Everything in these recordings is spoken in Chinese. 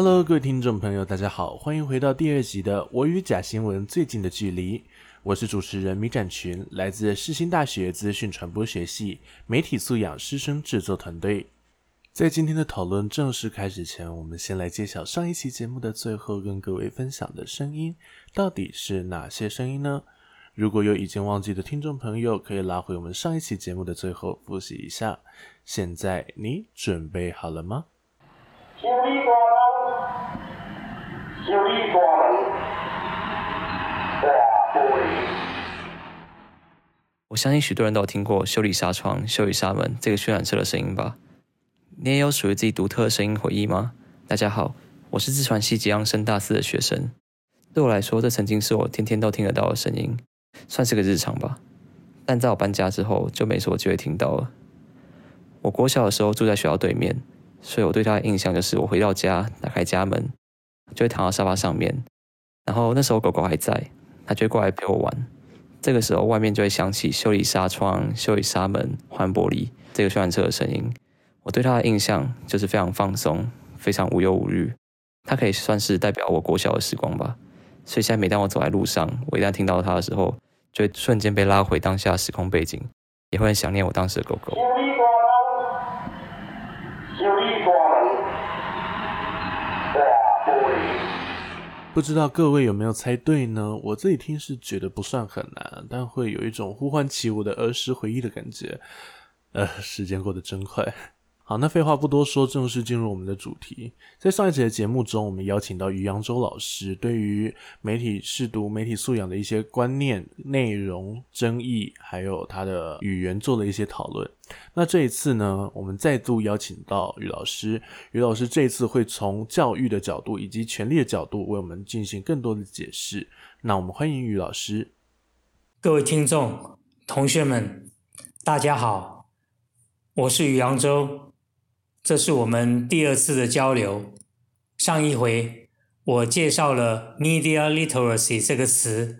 Hello，各位听众朋友，大家好，欢迎回到第二集的《我与假新闻最近的距离》。我是主持人米展群，来自世新大学资讯传播学系媒体素养师生制作团队。在今天的讨论正式开始前，我们先来揭晓上一期节目的最后跟各位分享的声音到底是哪些声音呢？如果有已经忘记的听众朋友，可以拉回我们上一期节目的最后复习一下。现在你准备好了吗？修理大楼，修理大门，玻璃。我相信许多人都有听过修理纱窗、修理纱门这个渲染车的声音吧？你也有属于自己独特的声音回忆吗？大家好，我是自传系吉昂升大四的学生。对我来说，这曾经是我天天都听得到的声音，算是个日常吧。但在我搬家之后，就没什么机会听到了。我国小的时候住在学校对面。所以我对他的印象就是，我回到家，打开家门，就会躺到沙发上面，然后那时候狗狗还在，它就会过来陪我玩。这个时候，外面就会响起修理纱窗、修理纱门、换玻璃这个渲车的声音。我对它的印象就是非常放松，非常无忧无虑。它可以算是代表我国小的时光吧。所以现在每当我走在路上，我一旦听到它的时候，就会瞬间被拉回当下时空背景，也会很想念我当时的狗狗。不知道各位有没有猜对呢？我自己听是觉得不算很难，但会有一种呼唤起我的儿时回忆的感觉。呃，时间过得真快。好，那废话不多说，正式进入我们的主题。在上一节的节目中，我们邀请到于扬州老师，对于媒体试读、媒体素养的一些观念、内容、争议，还有他的语言做了一些讨论。那这一次呢，我们再度邀请到于老师，于老师这一次会从教育的角度以及权力的角度为我们进行更多的解释。那我们欢迎于老师。各位听众、同学们，大家好，我是于扬州。这是我们第二次的交流。上一回我介绍了 “media literacy” 这个词，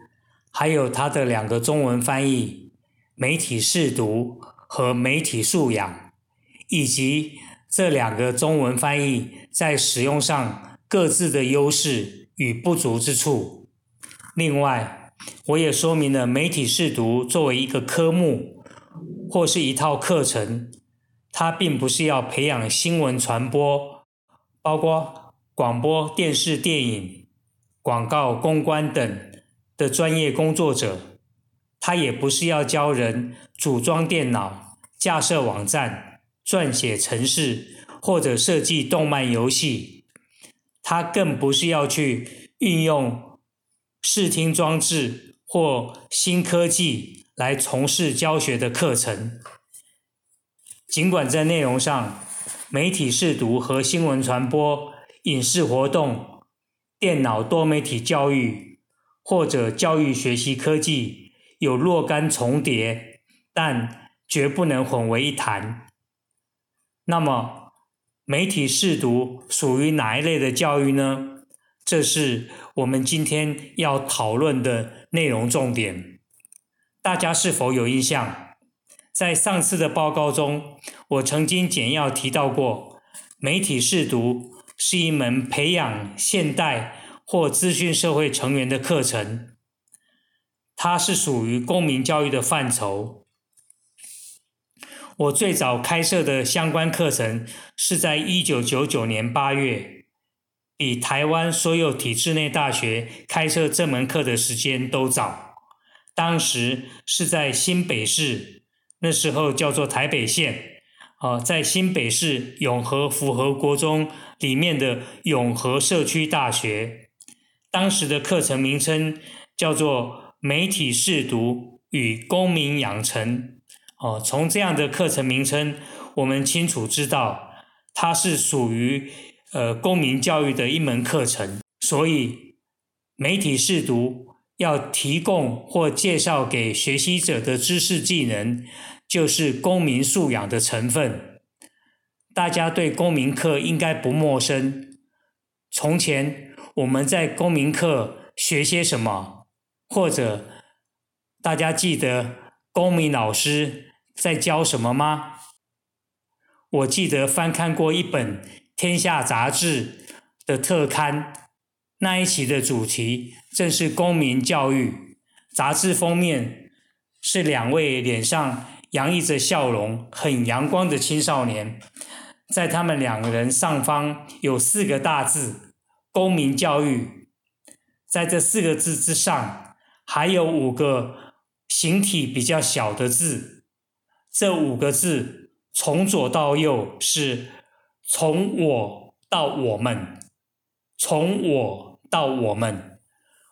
还有它的两个中文翻译“媒体视读”和“媒体素养”，以及这两个中文翻译在使用上各自的优势与不足之处。另外，我也说明了媒体视读作为一个科目或是一套课程。它并不是要培养新闻传播，包括广播电视、电影、广告、公关等的专业工作者。它也不是要教人组装电脑、架设网站、撰写程式或者设计动漫游戏。它更不是要去运用视听装置或新科技来从事教学的课程。尽管在内容上，媒体试读和新闻传播、影视活动、电脑多媒体教育或者教育学习科技有若干重叠，但绝不能混为一谈。那么，媒体试读属于哪一类的教育呢？这是我们今天要讨论的内容重点。大家是否有印象？在上次的报告中，我曾经简要提到过，媒体试读是一门培养现代或资讯社会成员的课程，它是属于公民教育的范畴。我最早开设的相关课程是在一九九九年八月，比台湾所有体制内大学开设这门课的时间都早，当时是在新北市。那时候叫做台北县，啊，在新北市永和福和国中里面的永和社区大学，当时的课程名称叫做媒体试读与公民养成，哦，从这样的课程名称，我们清楚知道它是属于呃公民教育的一门课程，所以媒体试读。要提供或介绍给学习者的知识技能，就是公民素养的成分。大家对公民课应该不陌生。从前我们在公民课学些什么？或者大家记得公民老师在教什么吗？我记得翻看过一本《天下》杂志，的特刊，那一期的主题正是公民教育。杂志封面是两位脸上洋溢着笑容、很阳光的青少年，在他们两个人上方有四个大字“公民教育”，在这四个字之上还有五个形体比较小的字，这五个字从左到右是从我到我们。从我到我们，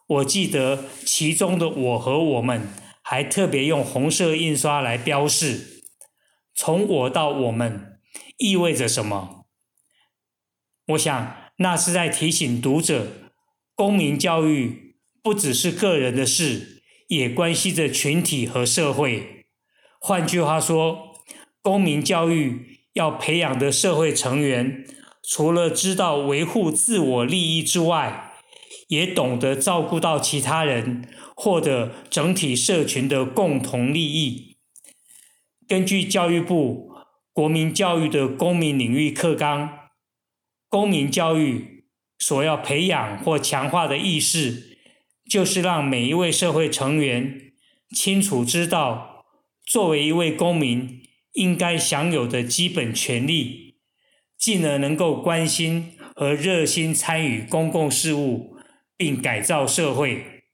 我记得其中的“我”和“我们”还特别用红色印刷来标示。从我到我们意味着什么？我想那是在提醒读者，公民教育不只是个人的事，也关系着群体和社会。换句话说，公民教育要培养的社会成员。除了知道维护自我利益之外，也懂得照顾到其他人，获得整体社群的共同利益。根据教育部国民教育的公民领域课纲，公民教育所要培养或强化的意识，就是让每一位社会成员清楚知道，作为一位公民应该享有的基本权利。进而能够关心和热心参与公共事务，并改造社会。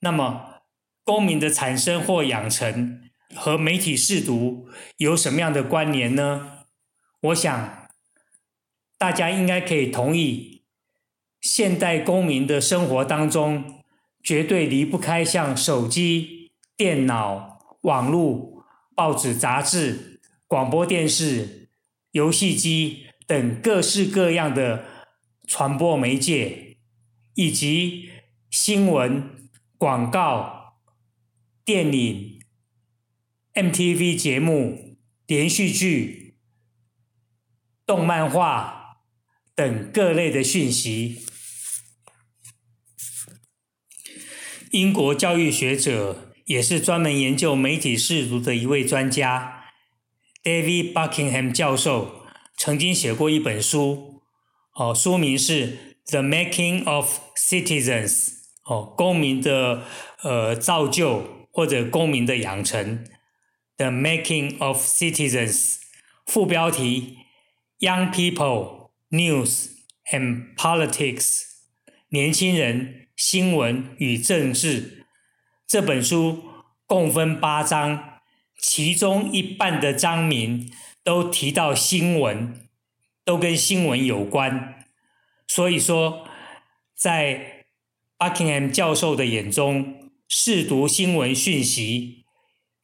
那么，公民的产生或养成和媒体试读有什么样的关联呢？我想，大家应该可以同意，现代公民的生活当中，绝对离不开像手机、电脑、网络、报纸、杂志、广播电视。游戏机等各式各样的传播媒介，以及新闻、广告、电影、MTV 节目、连续剧、动漫画等各类的讯息。英国教育学者，也是专门研究媒体视读的一位专家。David Buckingham 教授曾经写过一本书，哦，书名是《The Making of Citizens》，哦，公民的呃造就或者公民的养成，《The Making of Citizens》，副标题：Young People, News and Politics，年轻人、新闻与政治。这本书共分八章。其中一半的章名都提到新闻，都跟新闻有关。所以说，在 Buckingham 教授的眼中，试读新闻讯息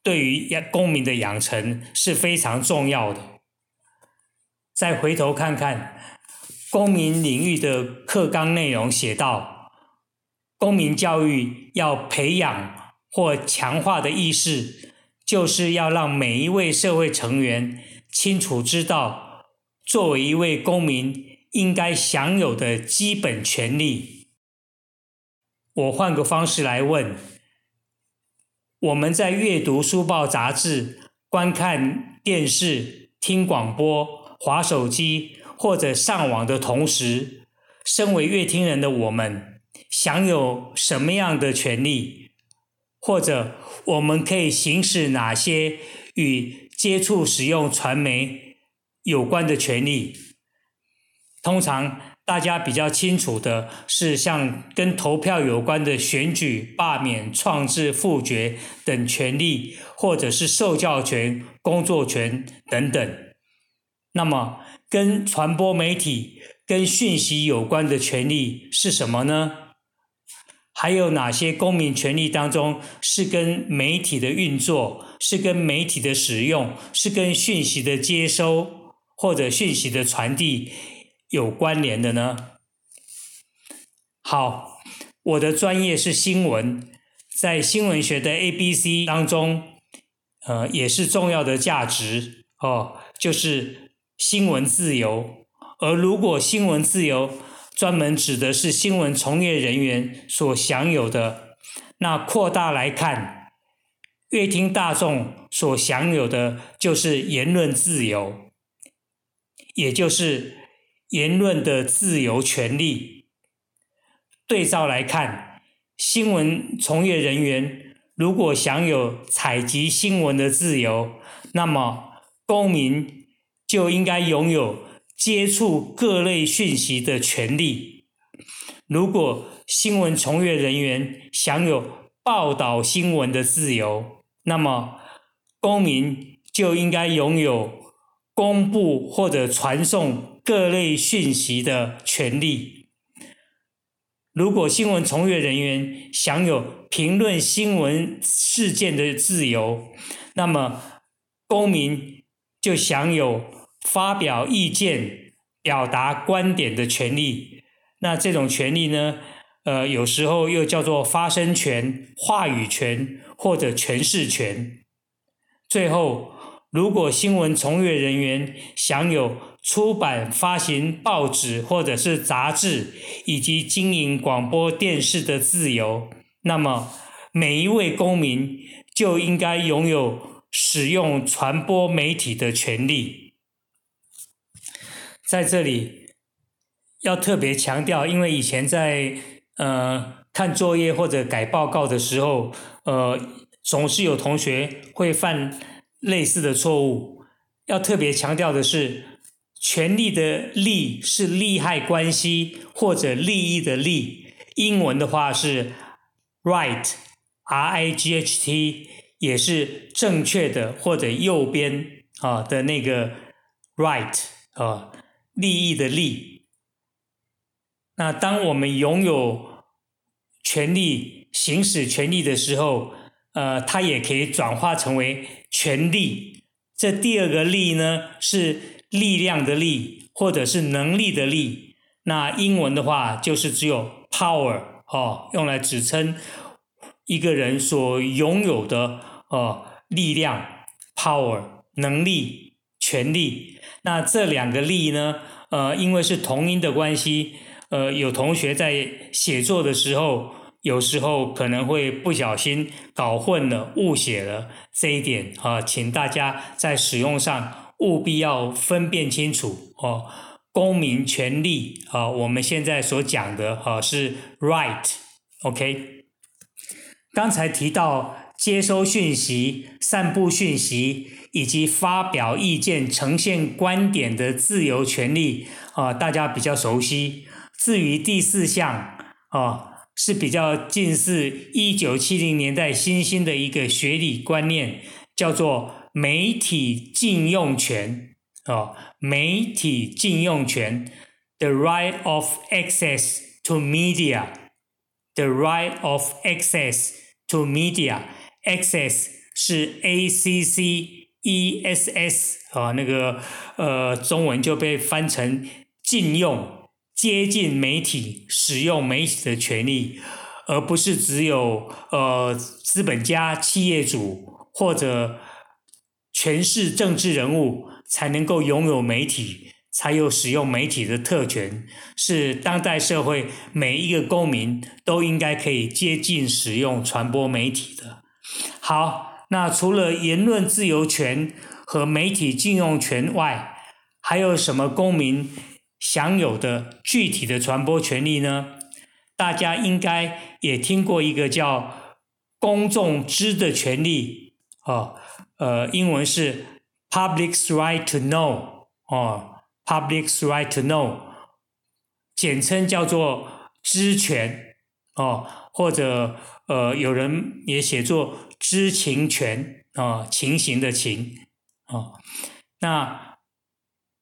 对于公民的养成是非常重要的。再回头看看公民领域的课纲内容，写到公民教育要培养或强化的意识。就是要让每一位社会成员清楚知道，作为一位公民应该享有的基本权利。我换个方式来问：我们在阅读书报、杂志、观看电视、听广播、划手机或者上网的同时，身为阅听人的我们，享有什么样的权利？或者我们可以行使哪些与接触使用传媒有关的权利？通常大家比较清楚的是，像跟投票有关的选举、罢免、创制、复决等权利，或者是受教权、工作权等等。那么，跟传播媒体、跟讯息有关的权利是什么呢？还有哪些公民权利当中是跟媒体的运作、是跟媒体的使用、是跟讯息的接收或者讯息的传递有关联的呢？好，我的专业是新闻，在新闻学的 A、B、C 当中，呃，也是重要的价值哦，就是新闻自由。而如果新闻自由，专门指的是新闻从业人员所享有的，那扩大来看，乐听大众所享有的就是言论自由，也就是言论的自由权利。对照来看，新闻从业人员如果享有采集新闻的自由，那么公民就应该拥有接触各类讯息的权利。如果新闻从业人员享有报道新闻的自由，那么公民就应该拥有公布或者传送各类讯息的权利。如果新闻从业人员享有评论新闻事件的自由，那么公民就享有发表意见、表达观点的权利。那这种权利呢，呃，有时候又叫做发声权、话语权或者诠释权。最后，如果新闻从业人员享有出版、发行报纸或者是杂志，以及经营广播电视的自由，那么每一位公民就应该拥有使用传播媒体的权利。在这里要特别强调，因为以前在呃看作业或者改报告的时候，呃，总是有同学会犯类似的错误。要特别强调的是。权利的利是利害关系或者利益的利，英文的话是 right，r i g h t，也是正确的或者右边啊的那个 right 啊，利益的利。那当我们拥有权利行使权利的时候，呃，它也可以转化成为权利。这第二个利呢是。力量的力，或者是能力的力，那英文的话就是只有 power 哦，用来指称一个人所拥有的哦力量 power 能力权力。那这两个力呢，呃，因为是同音的关系，呃，有同学在写作的时候，有时候可能会不小心搞混了、误写了这一点啊，请大家在使用上。务必要分辨清楚哦，公民权利啊，我们现在所讲的啊是 right，OK。刚才提到接收讯息、散布讯息以及发表意见、呈现观点的自由权利啊，大家比较熟悉。至于第四项啊，是比较近似一九七零年代新兴的一个学理观念，叫做。媒体禁用权哦，媒体禁用权，the right of access to media，the right of access to media，access 是 a c c e s s 啊，那个呃中文就被翻成禁用，接近媒体，使用媒体的权利，而不是只有呃资本家、企业主或者。全是政治人物才能够拥有媒体，才有使用媒体的特权，是当代社会每一个公民都应该可以接近使用传播媒体的。好，那除了言论自由权和媒体禁用权外，还有什么公民享有的具体的传播权利呢？大家应该也听过一个叫公众知的权利哦。呃，英文是 public's right to know 哦，public's right to know，简称叫做知权哦，或者呃，有人也写作知情权啊，情形的情哦。那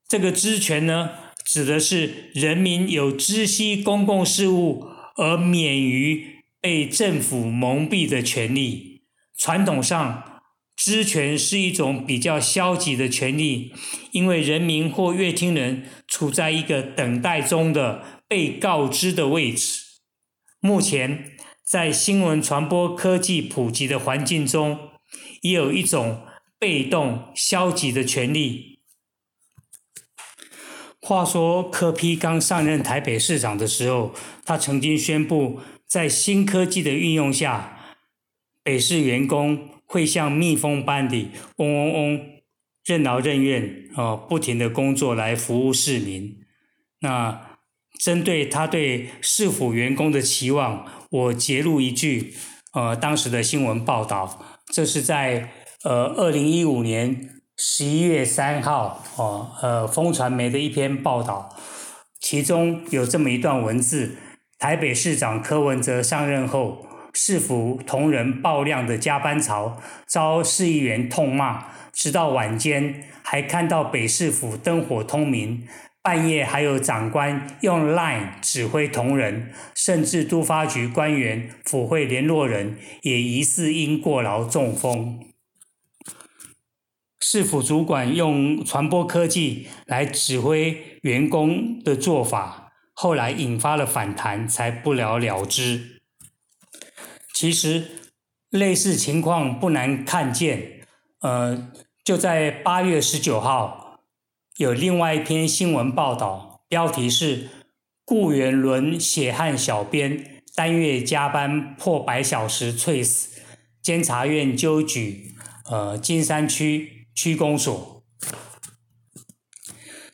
这个知权呢，指的是人民有知悉公共事务而免于被政府蒙蔽的权利。传统上。知权是一种比较消极的权利，因为人民或乐听人处在一个等待中的被告知的位置。目前，在新闻传播科技普及的环境中，也有一种被动消极的权利。话说，柯批刚上任台北市长的时候，他曾经宣布，在新科技的运用下，北市员工。会像蜜蜂般的嗡嗡嗡，任劳任怨啊，不停的工作来服务市民。那针对他对市府员工的期望，我截录一句，呃，当时的新闻报道，这是在呃二零一五年十一月三号，哦，呃，风传媒的一篇报道，其中有这么一段文字：台北市长柯文哲上任后。市府同仁爆量的加班潮，遭市议员痛骂，直到晚间还看到北市府灯火通明，半夜还有长官用 Line 指挥同仁，甚至都发局官员、府会联络人也疑似因过劳中风。市府主管用传播科技来指挥员工的做法，后来引发了反弹，才不了了之。其实类似情况不难看见，呃，就在八月十九号，有另外一篇新闻报道，标题是“雇员轮血汗小编单月加班破百小时猝死”，监察院纠举呃金山区区公所。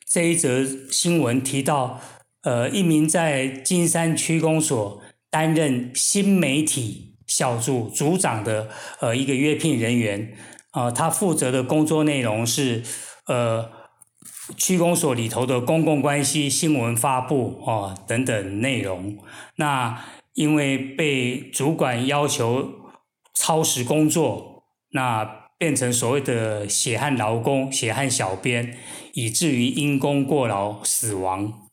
这一则新闻提到，呃，一名在金山区公所担任新媒体。小组组长的呃一个约聘人员啊，他负责的工作内容是呃区公所里头的公共关系、新闻发布啊等等内容。那因为被主管要求超时工作，那变成所谓的血汗劳工、血汗小编，以至于因公过劳死亡。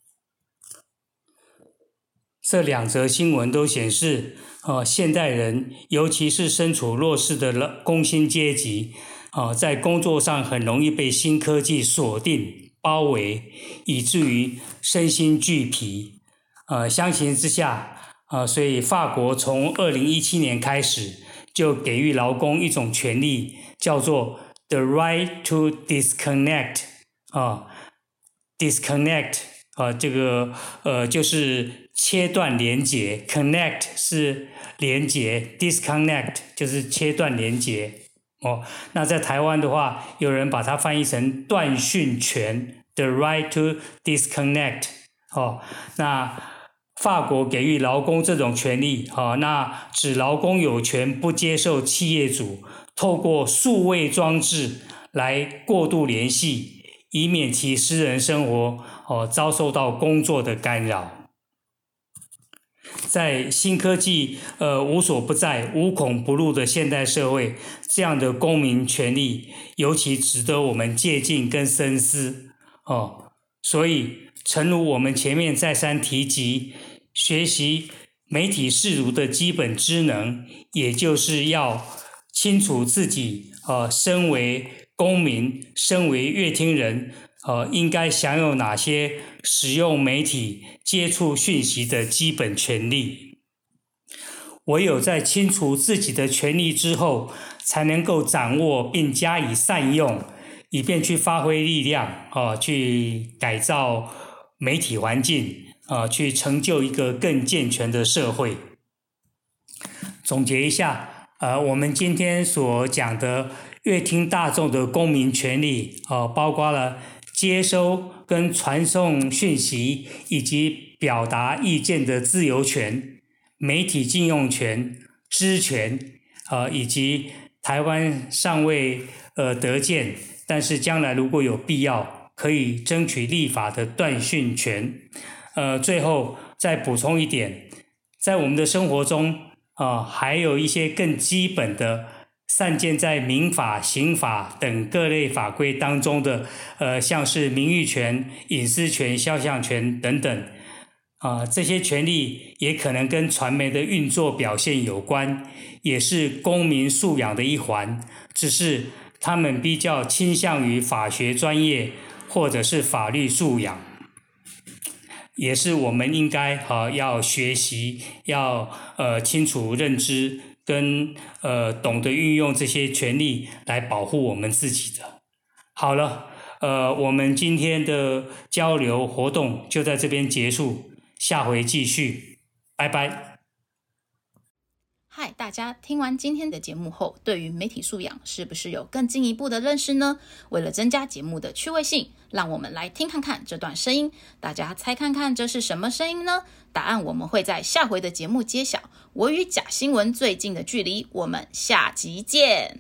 这两则新闻都显示。哦，现代人，尤其是身处弱势的工薪阶级，啊，在工作上很容易被新科技锁定、包围，以至于身心俱疲。呃，相形之下，啊，所以法国从二零一七年开始就给予劳工一种权利，叫做 the right to disconnect，啊，disconnect，啊，这个呃，就是切断连接，connect 是。连接 disconnect 就是切断连接哦。那在台湾的话，有人把它翻译成断讯权，the right to disconnect 哦。那法国给予劳工这种权利哦，那指劳工有权不接受企业主透过数位装置来过度联系，以免其私人生活哦遭受到工作的干扰。在新科技呃无所不在、无孔不入的现代社会，这样的公民权利尤其值得我们借鉴跟深思哦。所以，诚如我们前面再三提及，学习媒体视读的基本知能，也就是要清楚自己呃身为公民、身为乐听人。呃，应该享有哪些使用媒体、接触讯息的基本权利？唯有在清楚自己的权利之后，才能够掌握并加以善用，以便去发挥力量，啊，去改造媒体环境，啊，去成就一个更健全的社会。总结一下，呃，我们今天所讲的乐听大众的公民权利，啊，包括了。接收跟传送讯息以及表达意见的自由权、媒体禁用权、知权，呃，以及台湾尚未呃得见，但是将来如果有必要可以争取立法的断讯权，呃，最后再补充一点，在我们的生活中啊，还有一些更基本的。散见在民法、刑法等各类法规当中的，呃，像是名誉权、隐私权、肖像权等等，啊，这些权利也可能跟传媒的运作表现有关，也是公民素养的一环，只是他们比较倾向于法学专业或者是法律素养，也是我们应该啊要学习，要呃清楚认知。跟呃懂得运用这些权利来保护我们自己的。好了，呃，我们今天的交流活动就在这边结束，下回继续，拜拜。嗨，大家听完今天的节目后，对于媒体素养是不是有更进一步的认识呢？为了增加节目的趣味性，让我们来听看看这段声音，大家猜看看这是什么声音呢？答案我们会在下回的节目揭晓。我与假新闻最近的距离，我们下集见。